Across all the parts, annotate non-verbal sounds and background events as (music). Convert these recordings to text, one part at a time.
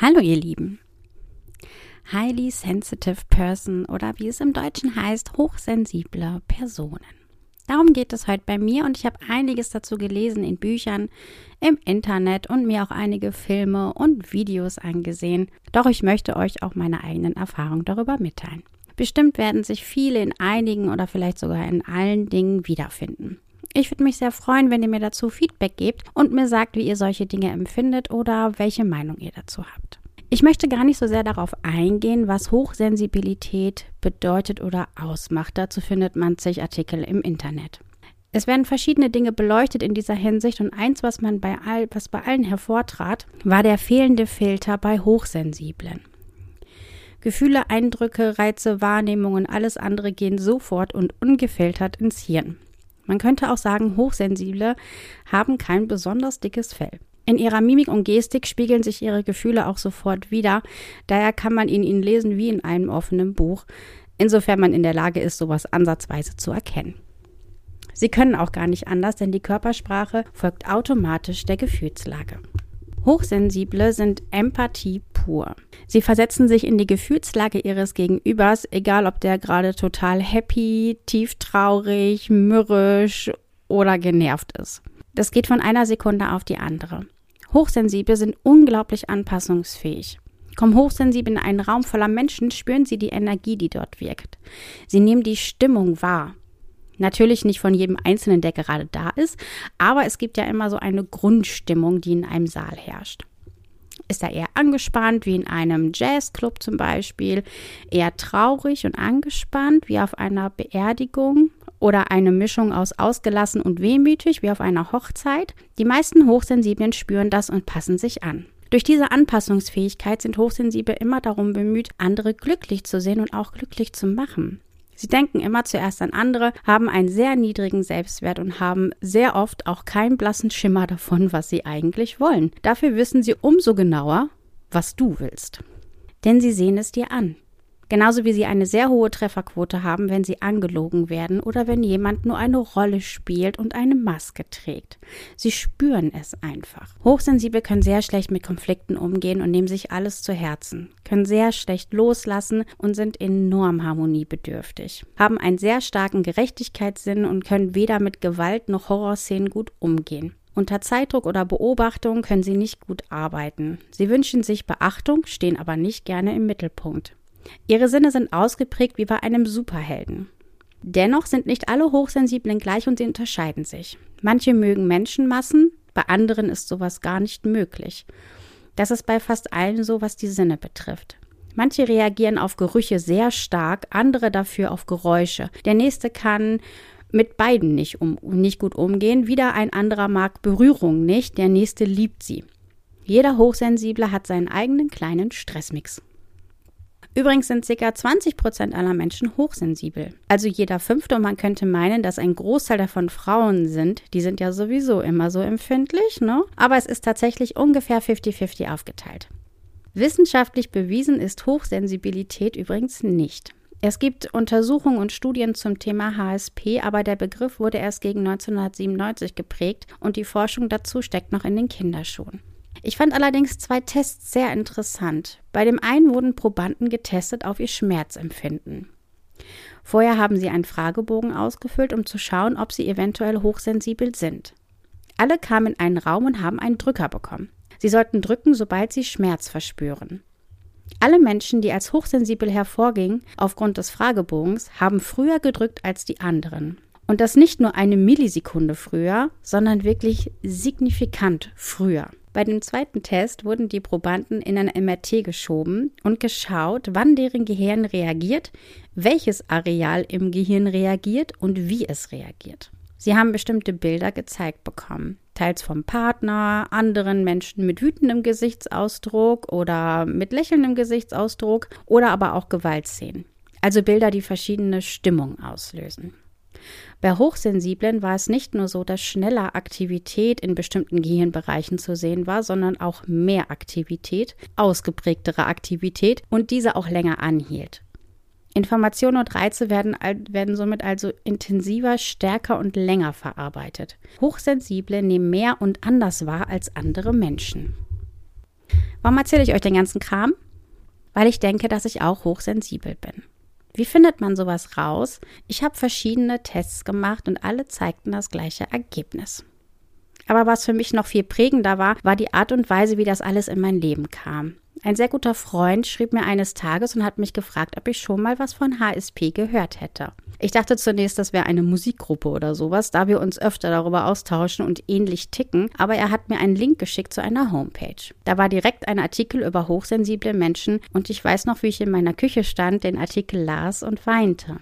Hallo ihr Lieben. Highly Sensitive Person oder wie es im Deutschen heißt, hochsensible Personen. Darum geht es heute bei mir und ich habe einiges dazu gelesen in Büchern, im Internet und mir auch einige Filme und Videos angesehen. Doch ich möchte euch auch meine eigenen Erfahrungen darüber mitteilen. Bestimmt werden sich viele in einigen oder vielleicht sogar in allen Dingen wiederfinden. Ich würde mich sehr freuen, wenn ihr mir dazu Feedback gebt und mir sagt, wie ihr solche Dinge empfindet oder welche Meinung ihr dazu habt. Ich möchte gar nicht so sehr darauf eingehen, was Hochsensibilität bedeutet oder ausmacht. Dazu findet man zig Artikel im Internet. Es werden verschiedene Dinge beleuchtet in dieser Hinsicht und eins, was man bei all, was bei allen hervortrat, war der fehlende Filter bei Hochsensiblen. Gefühle, Eindrücke, Reize, Wahrnehmungen, alles andere gehen sofort und ungefiltert ins Hirn. Man könnte auch sagen, Hochsensible haben kein besonders dickes Fell. In ihrer Mimik und Gestik spiegeln sich ihre Gefühle auch sofort wieder. Daher kann man in ihnen lesen wie in einem offenen Buch, insofern man in der Lage ist, sowas ansatzweise zu erkennen. Sie können auch gar nicht anders, denn die Körpersprache folgt automatisch der Gefühlslage. Hochsensible sind Empathie pur. Sie versetzen sich in die Gefühlslage ihres Gegenübers, egal ob der gerade total happy, tieftraurig, mürrisch oder genervt ist. Das geht von einer Sekunde auf die andere. Hochsensible sind unglaublich anpassungsfähig. Kommen hochsensibel in einen Raum voller Menschen, spüren sie die Energie, die dort wirkt. Sie nehmen die Stimmung wahr. Natürlich nicht von jedem Einzelnen, der gerade da ist, aber es gibt ja immer so eine Grundstimmung, die in einem Saal herrscht. Ist er eher angespannt, wie in einem Jazzclub zum Beispiel, eher traurig und angespannt, wie auf einer Beerdigung oder eine Mischung aus ausgelassen und wehmütig, wie auf einer Hochzeit? Die meisten Hochsensiblen spüren das und passen sich an. Durch diese Anpassungsfähigkeit sind Hochsensible immer darum bemüht, andere glücklich zu sehen und auch glücklich zu machen. Sie denken immer zuerst an andere, haben einen sehr niedrigen Selbstwert und haben sehr oft auch keinen blassen Schimmer davon, was sie eigentlich wollen. Dafür wissen sie umso genauer, was du willst. Denn sie sehen es dir an. Genauso wie sie eine sehr hohe Trefferquote haben, wenn sie angelogen werden oder wenn jemand nur eine Rolle spielt und eine Maske trägt. Sie spüren es einfach. Hochsensible können sehr schlecht mit Konflikten umgehen und nehmen sich alles zu Herzen, können sehr schlecht loslassen und sind enorm harmoniebedürftig, haben einen sehr starken Gerechtigkeitssinn und können weder mit Gewalt noch Horrorszenen gut umgehen. Unter Zeitdruck oder Beobachtung können sie nicht gut arbeiten. Sie wünschen sich Beachtung, stehen aber nicht gerne im Mittelpunkt. Ihre Sinne sind ausgeprägt wie bei einem Superhelden. Dennoch sind nicht alle Hochsensiblen gleich und sie unterscheiden sich. Manche mögen Menschenmassen, bei anderen ist sowas gar nicht möglich. Das ist bei fast allen so, was die Sinne betrifft. Manche reagieren auf Gerüche sehr stark, andere dafür auf Geräusche. Der nächste kann mit beiden nicht, um, nicht gut umgehen, wieder ein anderer mag Berührung nicht, der nächste liebt sie. Jeder Hochsensible hat seinen eigenen kleinen Stressmix. Übrigens sind ca. 20 Prozent aller Menschen hochsensibel. Also jeder fünfte und man könnte meinen, dass ein Großteil davon Frauen sind. Die sind ja sowieso immer so empfindlich, ne? Aber es ist tatsächlich ungefähr 50-50 aufgeteilt. Wissenschaftlich bewiesen ist Hochsensibilität übrigens nicht. Es gibt Untersuchungen und Studien zum Thema HSP, aber der Begriff wurde erst gegen 1997 geprägt und die Forschung dazu steckt noch in den Kinderschuhen. Ich fand allerdings zwei Tests sehr interessant. Bei dem einen wurden Probanden getestet auf ihr Schmerzempfinden. Vorher haben sie einen Fragebogen ausgefüllt, um zu schauen, ob sie eventuell hochsensibel sind. Alle kamen in einen Raum und haben einen Drücker bekommen. Sie sollten drücken, sobald sie Schmerz verspüren. Alle Menschen, die als hochsensibel hervorgingen, aufgrund des Fragebogens, haben früher gedrückt als die anderen. Und das nicht nur eine Millisekunde früher, sondern wirklich signifikant früher. Bei dem zweiten Test wurden die Probanden in ein MRT geschoben und geschaut, wann deren Gehirn reagiert, welches Areal im Gehirn reagiert und wie es reagiert. Sie haben bestimmte Bilder gezeigt bekommen, teils vom Partner, anderen Menschen mit wütendem Gesichtsausdruck oder mit lächelndem Gesichtsausdruck oder aber auch Gewaltszenen. Also Bilder, die verschiedene Stimmungen auslösen. Bei Hochsensiblen war es nicht nur so, dass schneller Aktivität in bestimmten Gehirnbereichen zu sehen war, sondern auch mehr Aktivität, ausgeprägtere Aktivität und diese auch länger anhielt. Informationen und Reize werden, werden somit also intensiver, stärker und länger verarbeitet. Hochsensible nehmen mehr und anders wahr als andere Menschen. Warum erzähle ich euch den ganzen Kram? Weil ich denke, dass ich auch hochsensibel bin. Wie findet man sowas raus? Ich habe verschiedene Tests gemacht und alle zeigten das gleiche Ergebnis. Aber was für mich noch viel prägender war, war die Art und Weise, wie das alles in mein Leben kam. Ein sehr guter Freund schrieb mir eines Tages und hat mich gefragt, ob ich schon mal was von HSP gehört hätte. Ich dachte zunächst, das wäre eine Musikgruppe oder sowas, da wir uns öfter darüber austauschen und ähnlich ticken, aber er hat mir einen Link geschickt zu einer Homepage. Da war direkt ein Artikel über hochsensible Menschen und ich weiß noch, wie ich in meiner Küche stand, den Artikel las und weinte.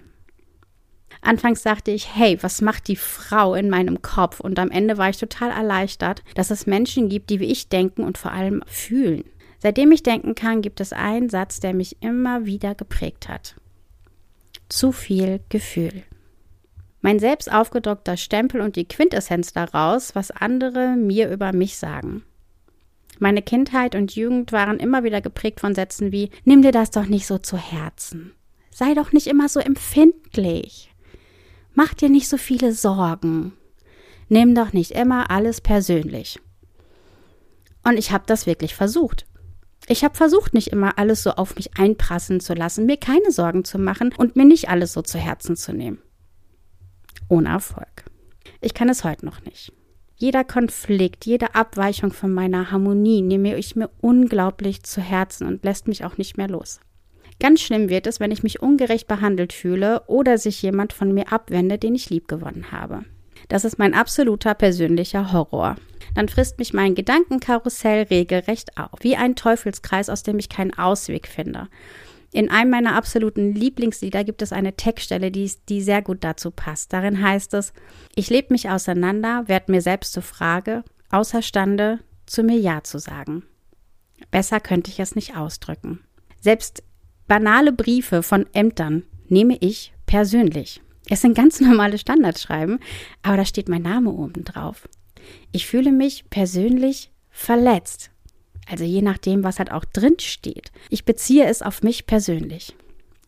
Anfangs dachte ich, hey, was macht die Frau in meinem Kopf? Und am Ende war ich total erleichtert, dass es Menschen gibt, die wie ich denken und vor allem fühlen. Seitdem ich denken kann, gibt es einen Satz, der mich immer wieder geprägt hat. Zu viel Gefühl. Mein selbst aufgedruckter Stempel und die Quintessenz daraus, was andere mir über mich sagen. Meine Kindheit und Jugend waren immer wieder geprägt von Sätzen wie Nimm dir das doch nicht so zu Herzen. Sei doch nicht immer so empfindlich. Mach dir nicht so viele Sorgen. Nimm doch nicht immer alles persönlich. Und ich habe das wirklich versucht. Ich habe versucht, nicht immer alles so auf mich einprassen zu lassen, mir keine Sorgen zu machen und mir nicht alles so zu Herzen zu nehmen. Ohne Erfolg. Ich kann es heute noch nicht. Jeder Konflikt, jede Abweichung von meiner Harmonie nehme ich mir unglaublich zu Herzen und lässt mich auch nicht mehr los. Ganz schlimm wird es, wenn ich mich ungerecht behandelt fühle oder sich jemand von mir abwendet, den ich liebgewonnen habe. Das ist mein absoluter persönlicher Horror dann frisst mich mein Gedankenkarussell regelrecht auf, wie ein Teufelskreis, aus dem ich keinen Ausweg finde. In einem meiner absoluten Lieblingslieder gibt es eine Textstelle, die, die sehr gut dazu passt. Darin heißt es, ich lebe mich auseinander, werd mir selbst zur Frage, außerstande, zu mir Ja zu sagen. Besser könnte ich es nicht ausdrücken. Selbst banale Briefe von Ämtern nehme ich persönlich. Es sind ganz normale Standardschreiben, aber da steht mein Name oben drauf. Ich fühle mich persönlich verletzt. Also je nachdem, was halt auch drin steht. Ich beziehe es auf mich persönlich.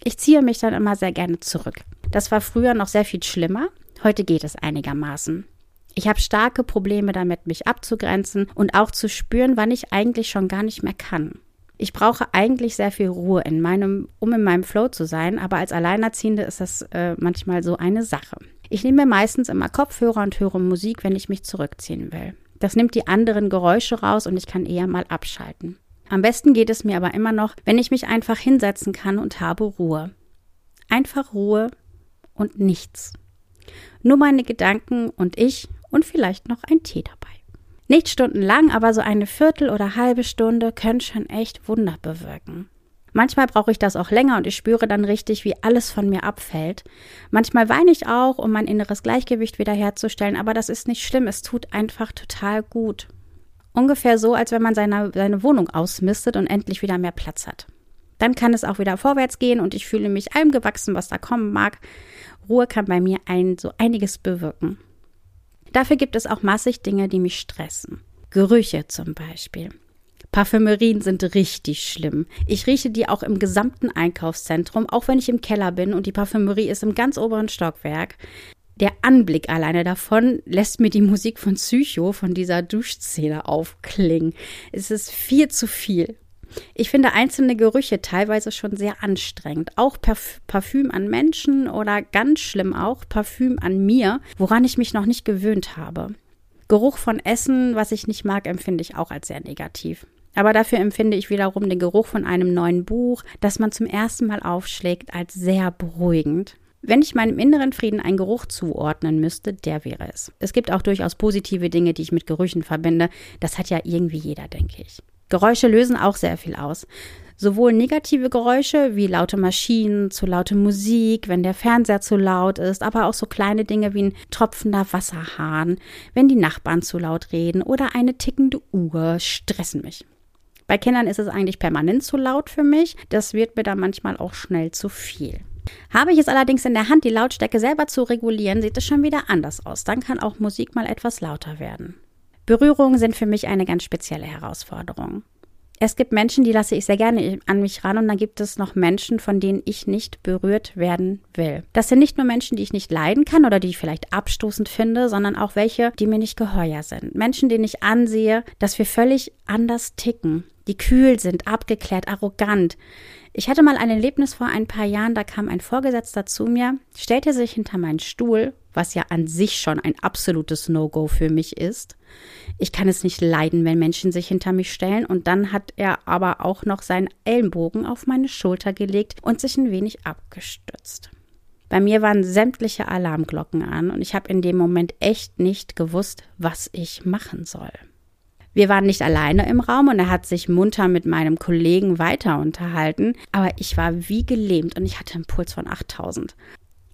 Ich ziehe mich dann immer sehr gerne zurück. Das war früher noch sehr viel schlimmer. Heute geht es einigermaßen. Ich habe starke Probleme damit, mich abzugrenzen und auch zu spüren, wann ich eigentlich schon gar nicht mehr kann. Ich brauche eigentlich sehr viel Ruhe in meinem, um in meinem Flow zu sein, aber als Alleinerziehende ist das äh, manchmal so eine Sache. Ich nehme meistens immer Kopfhörer und höre Musik, wenn ich mich zurückziehen will. Das nimmt die anderen Geräusche raus und ich kann eher mal abschalten. Am besten geht es mir aber immer noch, wenn ich mich einfach hinsetzen kann und habe Ruhe. Einfach Ruhe und nichts. Nur meine Gedanken und ich und vielleicht noch ein Tee dabei. Nicht stundenlang, aber so eine Viertel oder halbe Stunde können schon echt Wunder bewirken. Manchmal brauche ich das auch länger und ich spüre dann richtig, wie alles von mir abfällt. Manchmal weine ich auch, um mein inneres Gleichgewicht wiederherzustellen, aber das ist nicht schlimm, es tut einfach total gut. Ungefähr so, als wenn man seine, seine Wohnung ausmistet und endlich wieder mehr Platz hat. Dann kann es auch wieder vorwärts gehen und ich fühle mich allem gewachsen, was da kommen mag. Ruhe kann bei mir ein, so einiges bewirken. Dafür gibt es auch massig Dinge, die mich stressen. Gerüche zum Beispiel. Parfümerien sind richtig schlimm. Ich rieche die auch im gesamten Einkaufszentrum, auch wenn ich im Keller bin und die Parfümerie ist im ganz oberen Stockwerk. Der Anblick alleine davon lässt mir die Musik von Psycho, von dieser Duschszene aufklingen. Es ist viel zu viel. Ich finde einzelne Gerüche teilweise schon sehr anstrengend. Auch Parf Parfüm an Menschen oder ganz schlimm auch Parfüm an mir, woran ich mich noch nicht gewöhnt habe. Geruch von Essen, was ich nicht mag, empfinde ich auch als sehr negativ. Aber dafür empfinde ich wiederum den Geruch von einem neuen Buch, das man zum ersten Mal aufschlägt, als sehr beruhigend. Wenn ich meinem inneren Frieden einen Geruch zuordnen müsste, der wäre es. Es gibt auch durchaus positive Dinge, die ich mit Gerüchen verbinde. Das hat ja irgendwie jeder, denke ich. Geräusche lösen auch sehr viel aus. Sowohl negative Geräusche wie laute Maschinen, zu laute Musik, wenn der Fernseher zu laut ist, aber auch so kleine Dinge wie ein tropfender Wasserhahn, wenn die Nachbarn zu laut reden oder eine tickende Uhr stressen mich. Bei Kindern ist es eigentlich permanent zu laut für mich. Das wird mir dann manchmal auch schnell zu viel. Habe ich es allerdings in der Hand, die Lautstärke selber zu regulieren, sieht es schon wieder anders aus. Dann kann auch Musik mal etwas lauter werden. Berührungen sind für mich eine ganz spezielle Herausforderung. Es gibt Menschen, die lasse ich sehr gerne an mich ran und dann gibt es noch Menschen, von denen ich nicht berührt werden will. Das sind nicht nur Menschen, die ich nicht leiden kann oder die ich vielleicht abstoßend finde, sondern auch welche, die mir nicht geheuer sind. Menschen, denen ich ansehe, dass wir völlig anders ticken, die kühl sind, abgeklärt, arrogant. Ich hatte mal ein Erlebnis vor ein paar Jahren, da kam ein Vorgesetzter zu mir, stellte sich hinter meinen Stuhl, was ja an sich schon ein absolutes No-Go für mich ist. Ich kann es nicht leiden, wenn Menschen sich hinter mich stellen, und dann hat er aber auch noch seinen Ellenbogen auf meine Schulter gelegt und sich ein wenig abgestützt. Bei mir waren sämtliche Alarmglocken an und ich habe in dem Moment echt nicht gewusst, was ich machen soll. Wir waren nicht alleine im Raum und er hat sich munter mit meinem Kollegen weiter unterhalten, aber ich war wie gelähmt und ich hatte einen Puls von 8000.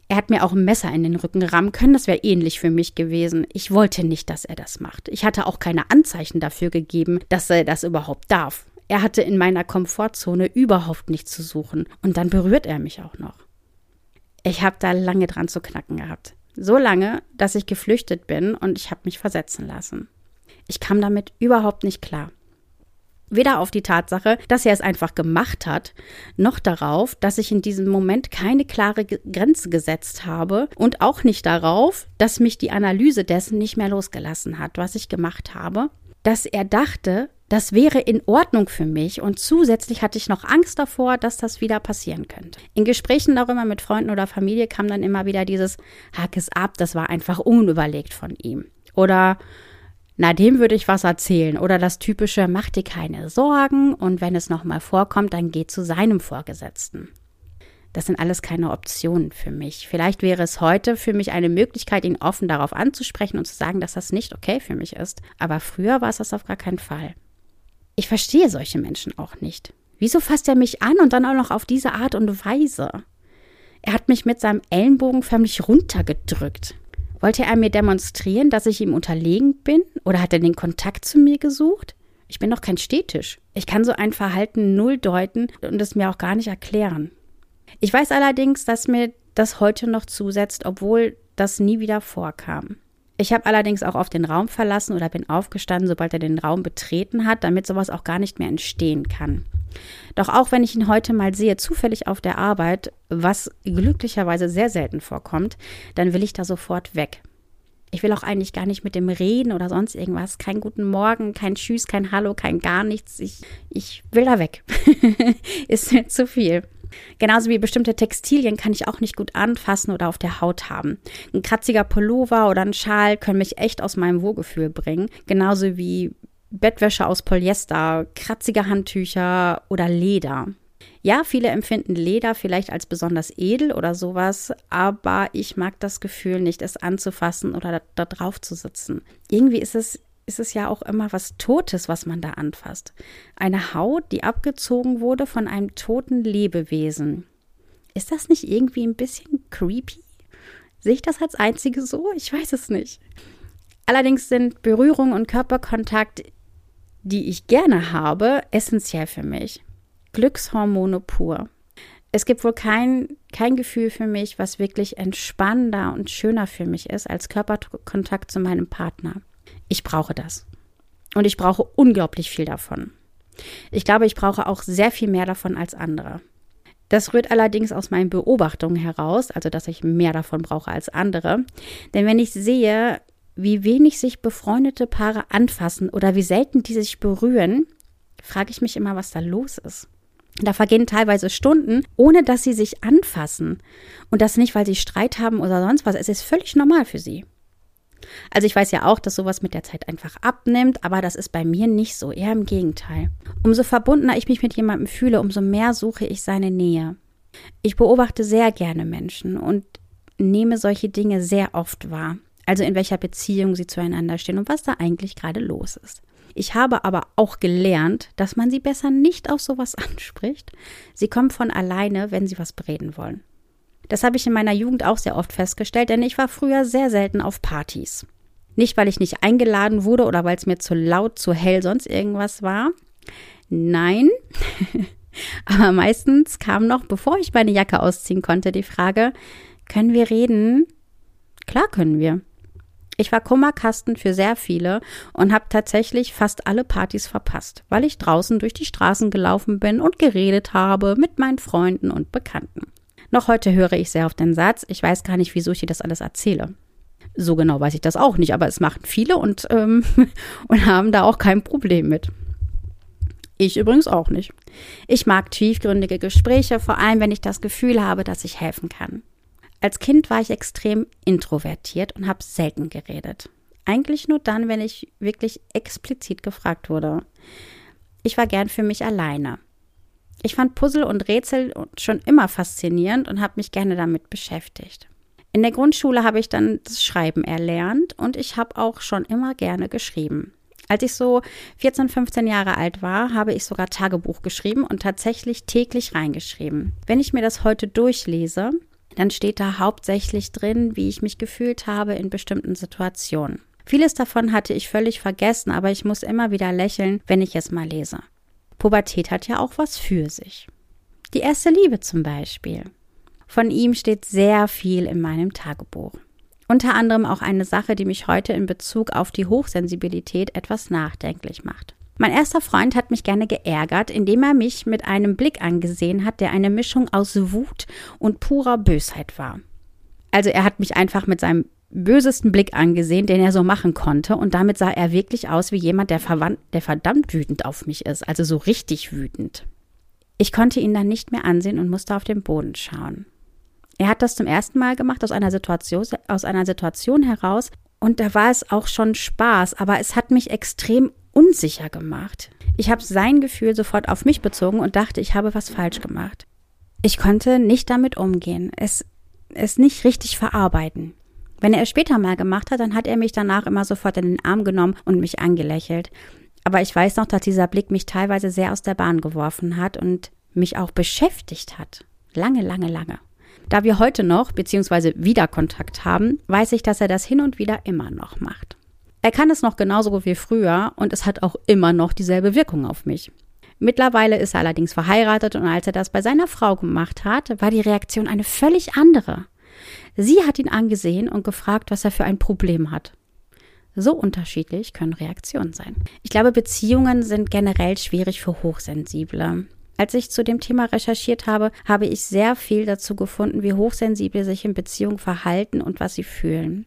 Er hat mir auch ein Messer in den Rücken rammen können, das wäre ähnlich für mich gewesen. Ich wollte nicht, dass er das macht. Ich hatte auch keine Anzeichen dafür gegeben, dass er das überhaupt darf. Er hatte in meiner Komfortzone überhaupt nichts zu suchen und dann berührt er mich auch noch. Ich habe da lange dran zu knacken gehabt. So lange, dass ich geflüchtet bin und ich habe mich versetzen lassen. Ich kam damit überhaupt nicht klar. Weder auf die Tatsache, dass er es einfach gemacht hat, noch darauf, dass ich in diesem Moment keine klare Grenze gesetzt habe und auch nicht darauf, dass mich die Analyse dessen nicht mehr losgelassen hat, was ich gemacht habe, dass er dachte, das wäre in Ordnung für mich und zusätzlich hatte ich noch Angst davor, dass das wieder passieren könnte. In Gesprächen darüber mit Freunden oder Familie kam dann immer wieder dieses Hack es ab, das war einfach unüberlegt von ihm. Oder na, dem würde ich was erzählen. Oder das typische, mach dir keine Sorgen und wenn es nochmal vorkommt, dann geh zu seinem Vorgesetzten. Das sind alles keine Optionen für mich. Vielleicht wäre es heute für mich eine Möglichkeit, ihn offen darauf anzusprechen und zu sagen, dass das nicht okay für mich ist. Aber früher war es das auf gar keinen Fall. Ich verstehe solche Menschen auch nicht. Wieso fasst er mich an und dann auch noch auf diese Art und Weise? Er hat mich mit seinem Ellenbogen förmlich runtergedrückt. Wollte er mir demonstrieren, dass ich ihm unterlegen bin? Oder hat er den Kontakt zu mir gesucht? Ich bin doch kein Stetisch. Ich kann so ein Verhalten null deuten und es mir auch gar nicht erklären. Ich weiß allerdings, dass mir das heute noch zusetzt, obwohl das nie wieder vorkam. Ich habe allerdings auch auf den Raum verlassen oder bin aufgestanden, sobald er den Raum betreten hat, damit sowas auch gar nicht mehr entstehen kann. Doch auch wenn ich ihn heute mal sehe, zufällig auf der Arbeit, was glücklicherweise sehr selten vorkommt, dann will ich da sofort weg. Ich will auch eigentlich gar nicht mit dem reden oder sonst irgendwas. Kein guten Morgen, kein Tschüss, kein Hallo, kein gar nichts. Ich, ich will da weg. (laughs) Ist mir zu viel. Genauso wie bestimmte Textilien kann ich auch nicht gut anfassen oder auf der Haut haben. Ein kratziger Pullover oder ein Schal können mich echt aus meinem Wohlgefühl bringen. Genauso wie Bettwäsche aus Polyester, kratzige Handtücher oder Leder. Ja, viele empfinden Leder vielleicht als besonders edel oder sowas, aber ich mag das Gefühl nicht, es anzufassen oder da, da drauf zu sitzen. Irgendwie ist es ist es ja auch immer was Totes, was man da anfasst. Eine Haut, die abgezogen wurde von einem toten Lebewesen. Ist das nicht irgendwie ein bisschen creepy? Sehe ich das als einzige so? Ich weiß es nicht. Allerdings sind Berührung und Körperkontakt, die ich gerne habe, essentiell für mich. Glückshormone pur. Es gibt wohl kein, kein Gefühl für mich, was wirklich entspannender und schöner für mich ist als Körperkontakt zu meinem Partner. Ich brauche das. Und ich brauche unglaublich viel davon. Ich glaube, ich brauche auch sehr viel mehr davon als andere. Das rührt allerdings aus meinen Beobachtungen heraus, also dass ich mehr davon brauche als andere. Denn wenn ich sehe, wie wenig sich befreundete Paare anfassen oder wie selten die sich berühren, frage ich mich immer, was da los ist. Da vergehen teilweise Stunden, ohne dass sie sich anfassen. Und das nicht, weil sie Streit haben oder sonst was. Es ist völlig normal für sie. Also ich weiß ja auch, dass sowas mit der Zeit einfach abnimmt, aber das ist bei mir nicht so, eher im Gegenteil. Umso verbundener ich mich mit jemandem fühle, umso mehr suche ich seine Nähe. Ich beobachte sehr gerne Menschen und nehme solche Dinge sehr oft wahr. Also in welcher Beziehung sie zueinander stehen und was da eigentlich gerade los ist. Ich habe aber auch gelernt, dass man sie besser nicht auf sowas (laughs) anspricht. Sie kommen von alleine, wenn sie was bereden wollen. Das habe ich in meiner Jugend auch sehr oft festgestellt, denn ich war früher sehr selten auf Partys. Nicht, weil ich nicht eingeladen wurde oder weil es mir zu laut, zu hell, sonst irgendwas war. Nein. (laughs) Aber meistens kam noch, bevor ich meine Jacke ausziehen konnte, die Frage, können wir reden? Klar können wir. Ich war Kummerkasten für sehr viele und habe tatsächlich fast alle Partys verpasst, weil ich draußen durch die Straßen gelaufen bin und geredet habe mit meinen Freunden und Bekannten. Noch heute höre ich sehr auf den Satz, ich weiß gar nicht, wieso ich dir das alles erzähle. So genau weiß ich das auch nicht, aber es machen viele und, ähm, (laughs) und haben da auch kein Problem mit. Ich übrigens auch nicht. Ich mag tiefgründige Gespräche, vor allem wenn ich das Gefühl habe, dass ich helfen kann. Als Kind war ich extrem introvertiert und habe selten geredet. Eigentlich nur dann, wenn ich wirklich explizit gefragt wurde. Ich war gern für mich alleine. Ich fand Puzzle und Rätsel schon immer faszinierend und habe mich gerne damit beschäftigt. In der Grundschule habe ich dann das Schreiben erlernt und ich habe auch schon immer gerne geschrieben. Als ich so 14, 15 Jahre alt war, habe ich sogar Tagebuch geschrieben und tatsächlich täglich reingeschrieben. Wenn ich mir das heute durchlese, dann steht da hauptsächlich drin, wie ich mich gefühlt habe in bestimmten Situationen. Vieles davon hatte ich völlig vergessen, aber ich muss immer wieder lächeln, wenn ich es mal lese. Pubertät hat ja auch was für sich. Die erste Liebe zum Beispiel. Von ihm steht sehr viel in meinem Tagebuch. Unter anderem auch eine Sache, die mich heute in Bezug auf die Hochsensibilität etwas nachdenklich macht. Mein erster Freund hat mich gerne geärgert, indem er mich mit einem Blick angesehen hat, der eine Mischung aus Wut und purer Bösheit war. Also er hat mich einfach mit seinem bösesten Blick angesehen, den er so machen konnte, und damit sah er wirklich aus wie jemand, der, der verdammt wütend auf mich ist, also so richtig wütend. Ich konnte ihn dann nicht mehr ansehen und musste auf den Boden schauen. Er hat das zum ersten Mal gemacht aus einer Situation, aus einer Situation heraus, und da war es auch schon Spaß, aber es hat mich extrem unsicher gemacht. Ich habe sein Gefühl sofort auf mich bezogen und dachte, ich habe was falsch gemacht. Ich konnte nicht damit umgehen, es, es nicht richtig verarbeiten. Wenn er es später mal gemacht hat, dann hat er mich danach immer sofort in den Arm genommen und mich angelächelt. Aber ich weiß noch, dass dieser Blick mich teilweise sehr aus der Bahn geworfen hat und mich auch beschäftigt hat. Lange, lange, lange. Da wir heute noch bzw. wieder Kontakt haben, weiß ich, dass er das hin und wieder immer noch macht. Er kann es noch genauso gut wie früher und es hat auch immer noch dieselbe Wirkung auf mich. Mittlerweile ist er allerdings verheiratet und als er das bei seiner Frau gemacht hat, war die Reaktion eine völlig andere. Sie hat ihn angesehen und gefragt, was er für ein Problem hat. So unterschiedlich können Reaktionen sein. Ich glaube, Beziehungen sind generell schwierig für Hochsensible. Als ich zu dem Thema recherchiert habe, habe ich sehr viel dazu gefunden, wie Hochsensible sich in Beziehungen verhalten und was sie fühlen.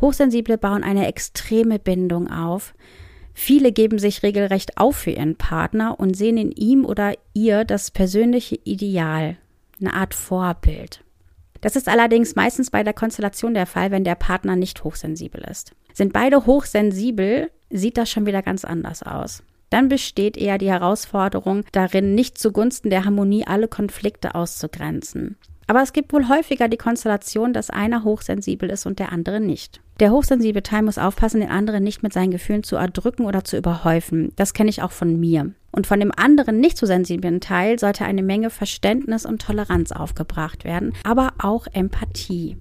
Hochsensible bauen eine extreme Bindung auf. Viele geben sich regelrecht auf für ihren Partner und sehen in ihm oder ihr das persönliche Ideal, eine Art Vorbild. Das ist allerdings meistens bei der Konstellation der Fall, wenn der Partner nicht hochsensibel ist. Sind beide hochsensibel, sieht das schon wieder ganz anders aus. Dann besteht eher die Herausforderung darin, nicht zugunsten der Harmonie alle Konflikte auszugrenzen. Aber es gibt wohl häufiger die Konstellation, dass einer hochsensibel ist und der andere nicht. Der hochsensible Teil muss aufpassen, den anderen nicht mit seinen Gefühlen zu erdrücken oder zu überhäufen. Das kenne ich auch von mir. Und von dem anderen nicht so sensiblen Teil sollte eine Menge Verständnis und Toleranz aufgebracht werden, aber auch Empathie.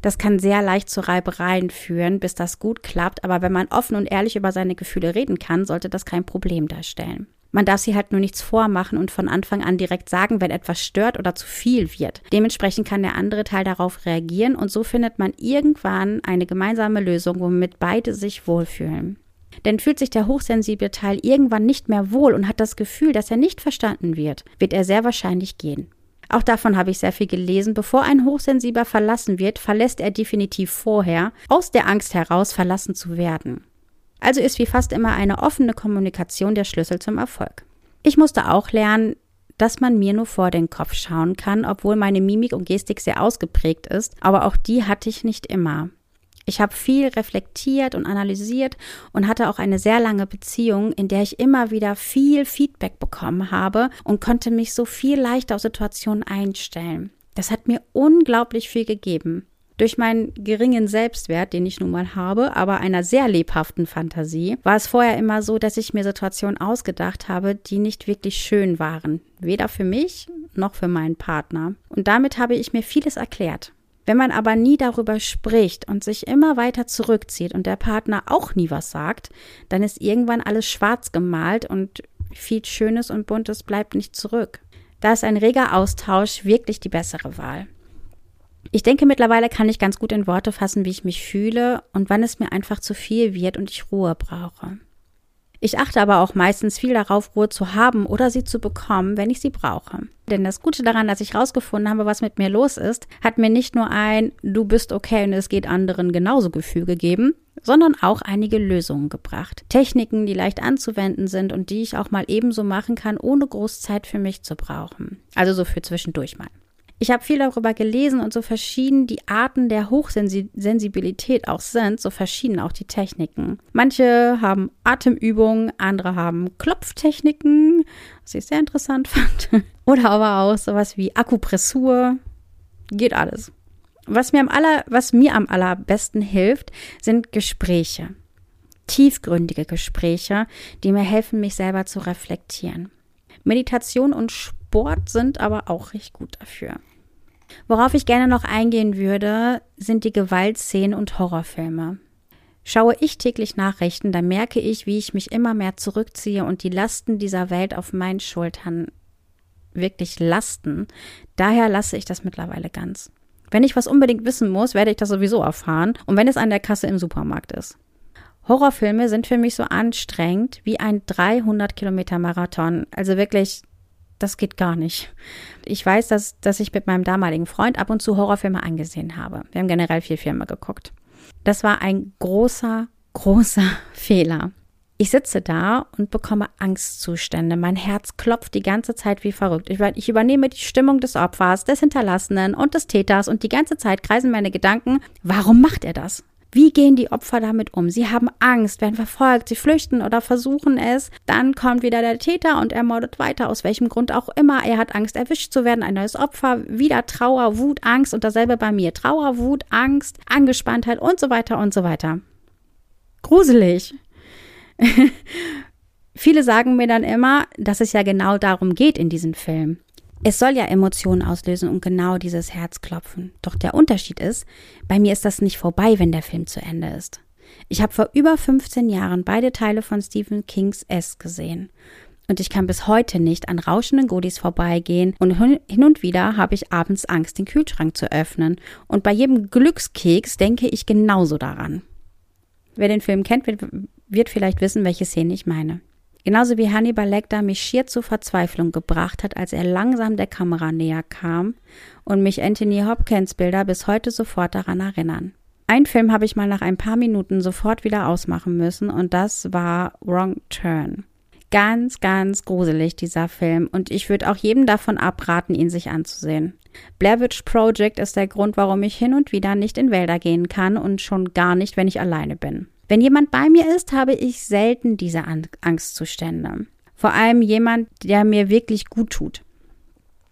Das kann sehr leicht zu Reibereien führen, bis das gut klappt, aber wenn man offen und ehrlich über seine Gefühle reden kann, sollte das kein Problem darstellen. Man darf sie halt nur nichts vormachen und von Anfang an direkt sagen, wenn etwas stört oder zu viel wird. Dementsprechend kann der andere Teil darauf reagieren und so findet man irgendwann eine gemeinsame Lösung, womit beide sich wohlfühlen. Denn fühlt sich der hochsensible Teil irgendwann nicht mehr wohl und hat das Gefühl, dass er nicht verstanden wird, wird er sehr wahrscheinlich gehen. Auch davon habe ich sehr viel gelesen. Bevor ein Hochsensibler verlassen wird, verlässt er definitiv vorher, aus der Angst heraus verlassen zu werden. Also ist wie fast immer eine offene Kommunikation der Schlüssel zum Erfolg. Ich musste auch lernen, dass man mir nur vor den Kopf schauen kann, obwohl meine Mimik und Gestik sehr ausgeprägt ist, aber auch die hatte ich nicht immer. Ich habe viel reflektiert und analysiert und hatte auch eine sehr lange Beziehung, in der ich immer wieder viel Feedback bekommen habe und konnte mich so viel leichter auf Situationen einstellen. Das hat mir unglaublich viel gegeben. Durch meinen geringen Selbstwert, den ich nun mal habe, aber einer sehr lebhaften Fantasie, war es vorher immer so, dass ich mir Situationen ausgedacht habe, die nicht wirklich schön waren. Weder für mich noch für meinen Partner. Und damit habe ich mir vieles erklärt. Wenn man aber nie darüber spricht und sich immer weiter zurückzieht und der Partner auch nie was sagt, dann ist irgendwann alles schwarz gemalt und viel Schönes und Buntes bleibt nicht zurück. Da ist ein reger Austausch wirklich die bessere Wahl. Ich denke, mittlerweile kann ich ganz gut in Worte fassen, wie ich mich fühle und wann es mir einfach zu viel wird und ich Ruhe brauche. Ich achte aber auch meistens viel darauf, Ruhe zu haben oder sie zu bekommen, wenn ich sie brauche. Denn das Gute daran, dass ich rausgefunden habe, was mit mir los ist, hat mir nicht nur ein Du bist okay und es geht anderen genauso Gefühl gegeben, sondern auch einige Lösungen gebracht. Techniken, die leicht anzuwenden sind und die ich auch mal ebenso machen kann, ohne groß Zeit für mich zu brauchen. Also so für zwischendurch mal. Ich habe viel darüber gelesen und so verschieden die Arten der Hochsensibilität auch sind, so verschieden auch die Techniken. Manche haben Atemübungen, andere haben Klopftechniken, was ich sehr interessant (laughs) fand. Oder aber auch sowas wie Akupressur. Geht alles. Was mir am aller, was mir am allerbesten hilft, sind Gespräche. Tiefgründige Gespräche, die mir helfen, mich selber zu reflektieren. Meditation und Sport sind aber auch recht gut dafür. Worauf ich gerne noch eingehen würde, sind die Gewaltszenen und Horrorfilme. Schaue ich täglich Nachrichten, dann merke ich, wie ich mich immer mehr zurückziehe und die Lasten dieser Welt auf meinen Schultern wirklich lasten. Daher lasse ich das mittlerweile ganz. Wenn ich was unbedingt wissen muss, werde ich das sowieso erfahren und wenn es an der Kasse im Supermarkt ist. Horrorfilme sind für mich so anstrengend wie ein 300 Kilometer Marathon. Also wirklich, das geht gar nicht. Ich weiß, dass, dass ich mit meinem damaligen Freund ab und zu Horrorfilme angesehen habe. Wir haben generell viel Filme geguckt. Das war ein großer, großer (laughs) Fehler. Ich sitze da und bekomme Angstzustände. Mein Herz klopft die ganze Zeit wie verrückt. Ich, ich, übernehme die Stimmung des Opfers, des Hinterlassenen und des Täters und die ganze Zeit kreisen meine Gedanken, warum macht er das? Wie gehen die Opfer damit um? Sie haben Angst, werden verfolgt, sie flüchten oder versuchen es. Dann kommt wieder der Täter und ermordet weiter, aus welchem Grund auch immer. Er hat Angst, erwischt zu werden, ein neues Opfer, wieder Trauer, Wut, Angst und dasselbe bei mir. Trauer, Wut, Angst, Angespanntheit und so weiter und so weiter. Gruselig. (laughs) Viele sagen mir dann immer, dass es ja genau darum geht in diesem Film. Es soll ja Emotionen auslösen und genau dieses Herzklopfen. Doch der Unterschied ist, bei mir ist das nicht vorbei, wenn der Film zu Ende ist. Ich habe vor über 15 Jahren beide Teile von Stephen Kings S gesehen. Und ich kann bis heute nicht an rauschenden Godis vorbeigehen und hin und wieder habe ich abends Angst, den Kühlschrank zu öffnen. Und bei jedem Glückskeks denke ich genauso daran. Wer den Film kennt, wird, wird vielleicht wissen, welche Szene ich meine. Genauso wie Hannibal Lecter mich schier zur Verzweiflung gebracht hat, als er langsam der Kamera näher kam und mich Anthony Hopkins Bilder bis heute sofort daran erinnern. Ein Film habe ich mal nach ein paar Minuten sofort wieder ausmachen müssen und das war Wrong Turn. Ganz, ganz gruselig dieser Film und ich würde auch jedem davon abraten, ihn sich anzusehen. Blair Witch Project ist der Grund, warum ich hin und wieder nicht in Wälder gehen kann und schon gar nicht, wenn ich alleine bin. Wenn jemand bei mir ist, habe ich selten diese Angstzustände. Vor allem jemand, der mir wirklich gut tut.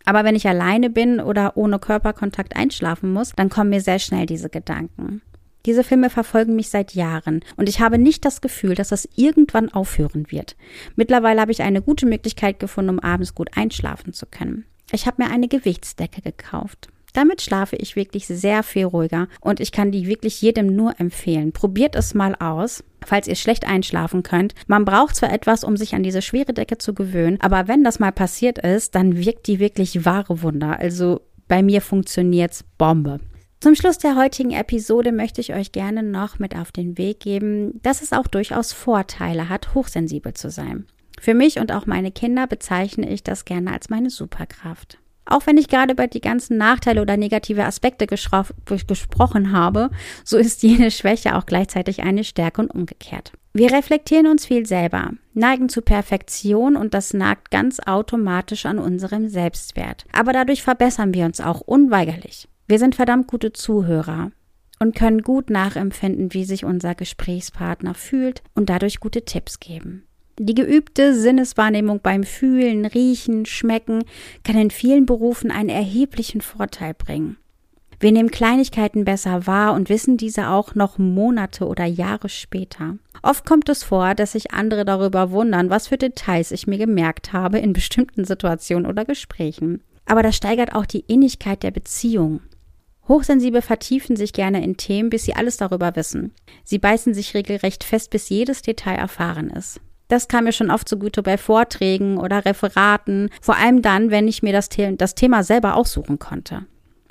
Aber wenn ich alleine bin oder ohne Körperkontakt einschlafen muss, dann kommen mir sehr schnell diese Gedanken. Diese Filme verfolgen mich seit Jahren und ich habe nicht das Gefühl, dass das irgendwann aufhören wird. Mittlerweile habe ich eine gute Möglichkeit gefunden, um abends gut einschlafen zu können. Ich habe mir eine Gewichtsdecke gekauft. Damit schlafe ich wirklich sehr viel ruhiger und ich kann die wirklich jedem nur empfehlen. Probiert es mal aus falls ihr schlecht einschlafen könnt. Man braucht zwar etwas, um sich an diese schwere Decke zu gewöhnen, aber wenn das mal passiert ist, dann wirkt die wirklich wahre Wunder. Also bei mir funktioniert's Bombe. Zum Schluss der heutigen Episode möchte ich euch gerne noch mit auf den Weg geben, dass es auch durchaus Vorteile hat, hochsensibel zu sein. Für mich und auch meine Kinder bezeichne ich das gerne als meine Superkraft. Auch wenn ich gerade über die ganzen Nachteile oder negative Aspekte gesprochen habe, so ist jene Schwäche auch gleichzeitig eine Stärke und umgekehrt. Wir reflektieren uns viel selber, neigen zu Perfektion und das nagt ganz automatisch an unserem Selbstwert. Aber dadurch verbessern wir uns auch unweigerlich. Wir sind verdammt gute Zuhörer und können gut nachempfinden, wie sich unser Gesprächspartner fühlt und dadurch gute Tipps geben. Die geübte Sinneswahrnehmung beim Fühlen, Riechen, Schmecken kann in vielen Berufen einen erheblichen Vorteil bringen. Wir nehmen Kleinigkeiten besser wahr und wissen diese auch noch Monate oder Jahre später. Oft kommt es vor, dass sich andere darüber wundern, was für Details ich mir gemerkt habe in bestimmten Situationen oder Gesprächen. Aber das steigert auch die Innigkeit der Beziehung. Hochsensible vertiefen sich gerne in Themen, bis sie alles darüber wissen. Sie beißen sich regelrecht fest, bis jedes Detail erfahren ist. Das kam mir schon oft zugute bei Vorträgen oder Referaten, vor allem dann, wenn ich mir das, The das Thema selber aussuchen konnte.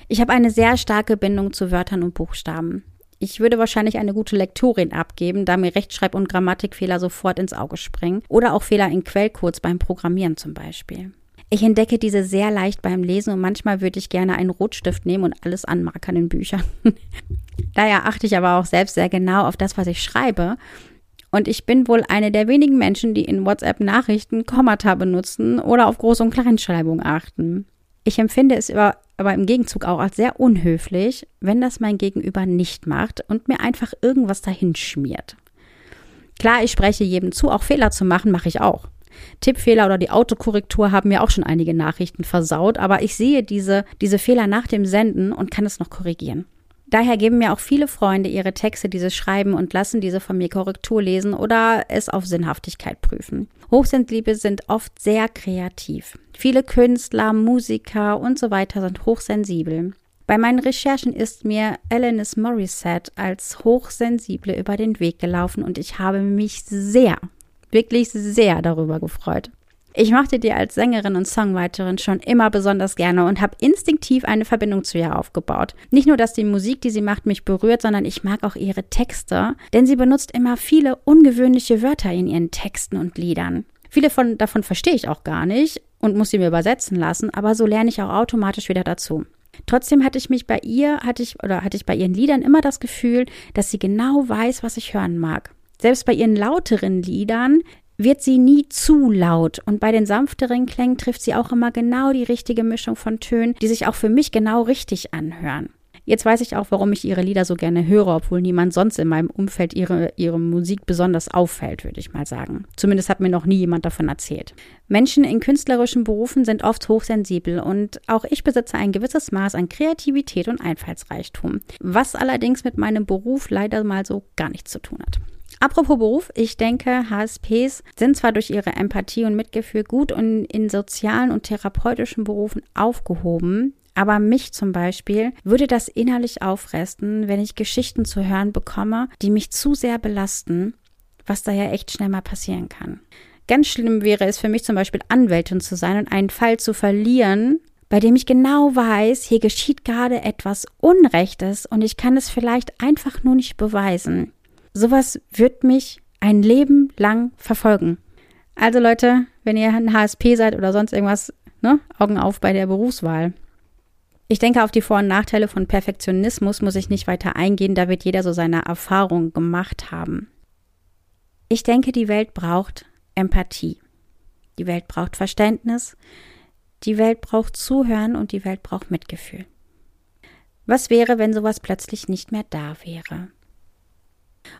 Ich habe eine sehr starke Bindung zu Wörtern und Buchstaben. Ich würde wahrscheinlich eine gute Lektorin abgeben, da mir Rechtschreib- und Grammatikfehler sofort ins Auge springen. Oder auch Fehler in Quellcodes beim Programmieren zum Beispiel. Ich entdecke diese sehr leicht beim Lesen und manchmal würde ich gerne einen Rotstift nehmen und alles anmarkern in Büchern. (laughs) Daher achte ich aber auch selbst sehr genau auf das, was ich schreibe. Und ich bin wohl eine der wenigen Menschen, die in WhatsApp Nachrichten Kommata benutzen oder auf Groß- und Kleinschreibung achten. Ich empfinde es aber, aber im Gegenzug auch als sehr unhöflich, wenn das mein Gegenüber nicht macht und mir einfach irgendwas dahin schmiert. Klar, ich spreche jedem zu, auch Fehler zu machen, mache ich auch. Tippfehler oder die Autokorrektur haben mir auch schon einige Nachrichten versaut, aber ich sehe diese, diese Fehler nach dem Senden und kann es noch korrigieren. Daher geben mir auch viele Freunde ihre Texte dieses Schreiben und lassen diese von mir Korrektur lesen oder es auf Sinnhaftigkeit prüfen. Hochsensible sind oft sehr kreativ. Viele Künstler, Musiker und so weiter sind hochsensibel. Bei meinen Recherchen ist mir Alanis Morissette als Hochsensible über den Weg gelaufen und ich habe mich sehr wirklich sehr darüber gefreut. Ich mochte dir als Sängerin und Songwriterin schon immer besonders gerne und habe instinktiv eine Verbindung zu ihr aufgebaut. Nicht nur, dass die Musik, die sie macht, mich berührt, sondern ich mag auch ihre Texte, denn sie benutzt immer viele ungewöhnliche Wörter in ihren Texten und Liedern. Viele von, davon verstehe ich auch gar nicht und muss sie mir übersetzen lassen, aber so lerne ich auch automatisch wieder dazu. Trotzdem hatte ich mich bei ihr, hatte ich oder hatte ich bei ihren Liedern immer das Gefühl, dass sie genau weiß, was ich hören mag. Selbst bei ihren lauteren Liedern wird sie nie zu laut und bei den sanfteren Klängen trifft sie auch immer genau die richtige Mischung von Tönen, die sich auch für mich genau richtig anhören. Jetzt weiß ich auch, warum ich ihre Lieder so gerne höre, obwohl niemand sonst in meinem Umfeld ihre, ihre Musik besonders auffällt, würde ich mal sagen. Zumindest hat mir noch nie jemand davon erzählt. Menschen in künstlerischen Berufen sind oft hochsensibel und auch ich besitze ein gewisses Maß an Kreativität und Einfallsreichtum, was allerdings mit meinem Beruf leider mal so gar nichts zu tun hat. Apropos Beruf, ich denke, HSPs sind zwar durch ihre Empathie und Mitgefühl gut und in sozialen und therapeutischen Berufen aufgehoben, aber mich zum Beispiel würde das innerlich auffressen, wenn ich Geschichten zu hören bekomme, die mich zu sehr belasten, was da ja echt schnell mal passieren kann. Ganz schlimm wäre es für mich zum Beispiel Anwältin zu sein und einen Fall zu verlieren, bei dem ich genau weiß, hier geschieht gerade etwas Unrechtes und ich kann es vielleicht einfach nur nicht beweisen sowas wird mich ein Leben lang verfolgen. Also Leute, wenn ihr ein HSP seid oder sonst irgendwas, ne, Augen auf bei der Berufswahl. Ich denke, auf die Vor- und Nachteile von Perfektionismus muss ich nicht weiter eingehen, da wird jeder so seine Erfahrung gemacht haben. Ich denke, die Welt braucht Empathie. Die Welt braucht Verständnis. Die Welt braucht Zuhören und die Welt braucht Mitgefühl. Was wäre, wenn sowas plötzlich nicht mehr da wäre?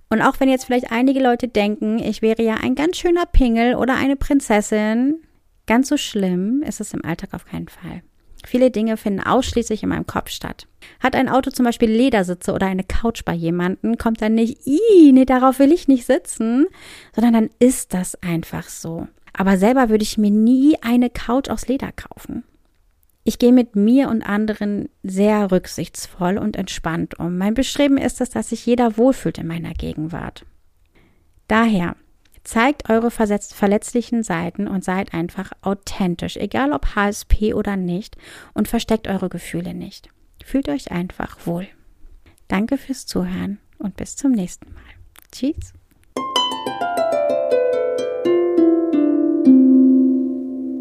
Und auch wenn jetzt vielleicht einige Leute denken, ich wäre ja ein ganz schöner Pingel oder eine Prinzessin, ganz so schlimm ist es im Alltag auf keinen Fall. Viele Dinge finden ausschließlich in meinem Kopf statt. Hat ein Auto zum Beispiel Ledersitze oder eine Couch bei jemandem, kommt dann nicht, ih, nee, darauf will ich nicht sitzen, sondern dann ist das einfach so. Aber selber würde ich mir nie eine Couch aus Leder kaufen. Ich gehe mit mir und anderen sehr rücksichtsvoll und entspannt um. Mein Bestreben ist es, dass sich jeder wohlfühlt in meiner Gegenwart. Daher zeigt eure verletzlichen Seiten und seid einfach authentisch, egal ob HSP oder nicht, und versteckt eure Gefühle nicht. Fühlt euch einfach wohl. Danke fürs Zuhören und bis zum nächsten Mal. Tschüss.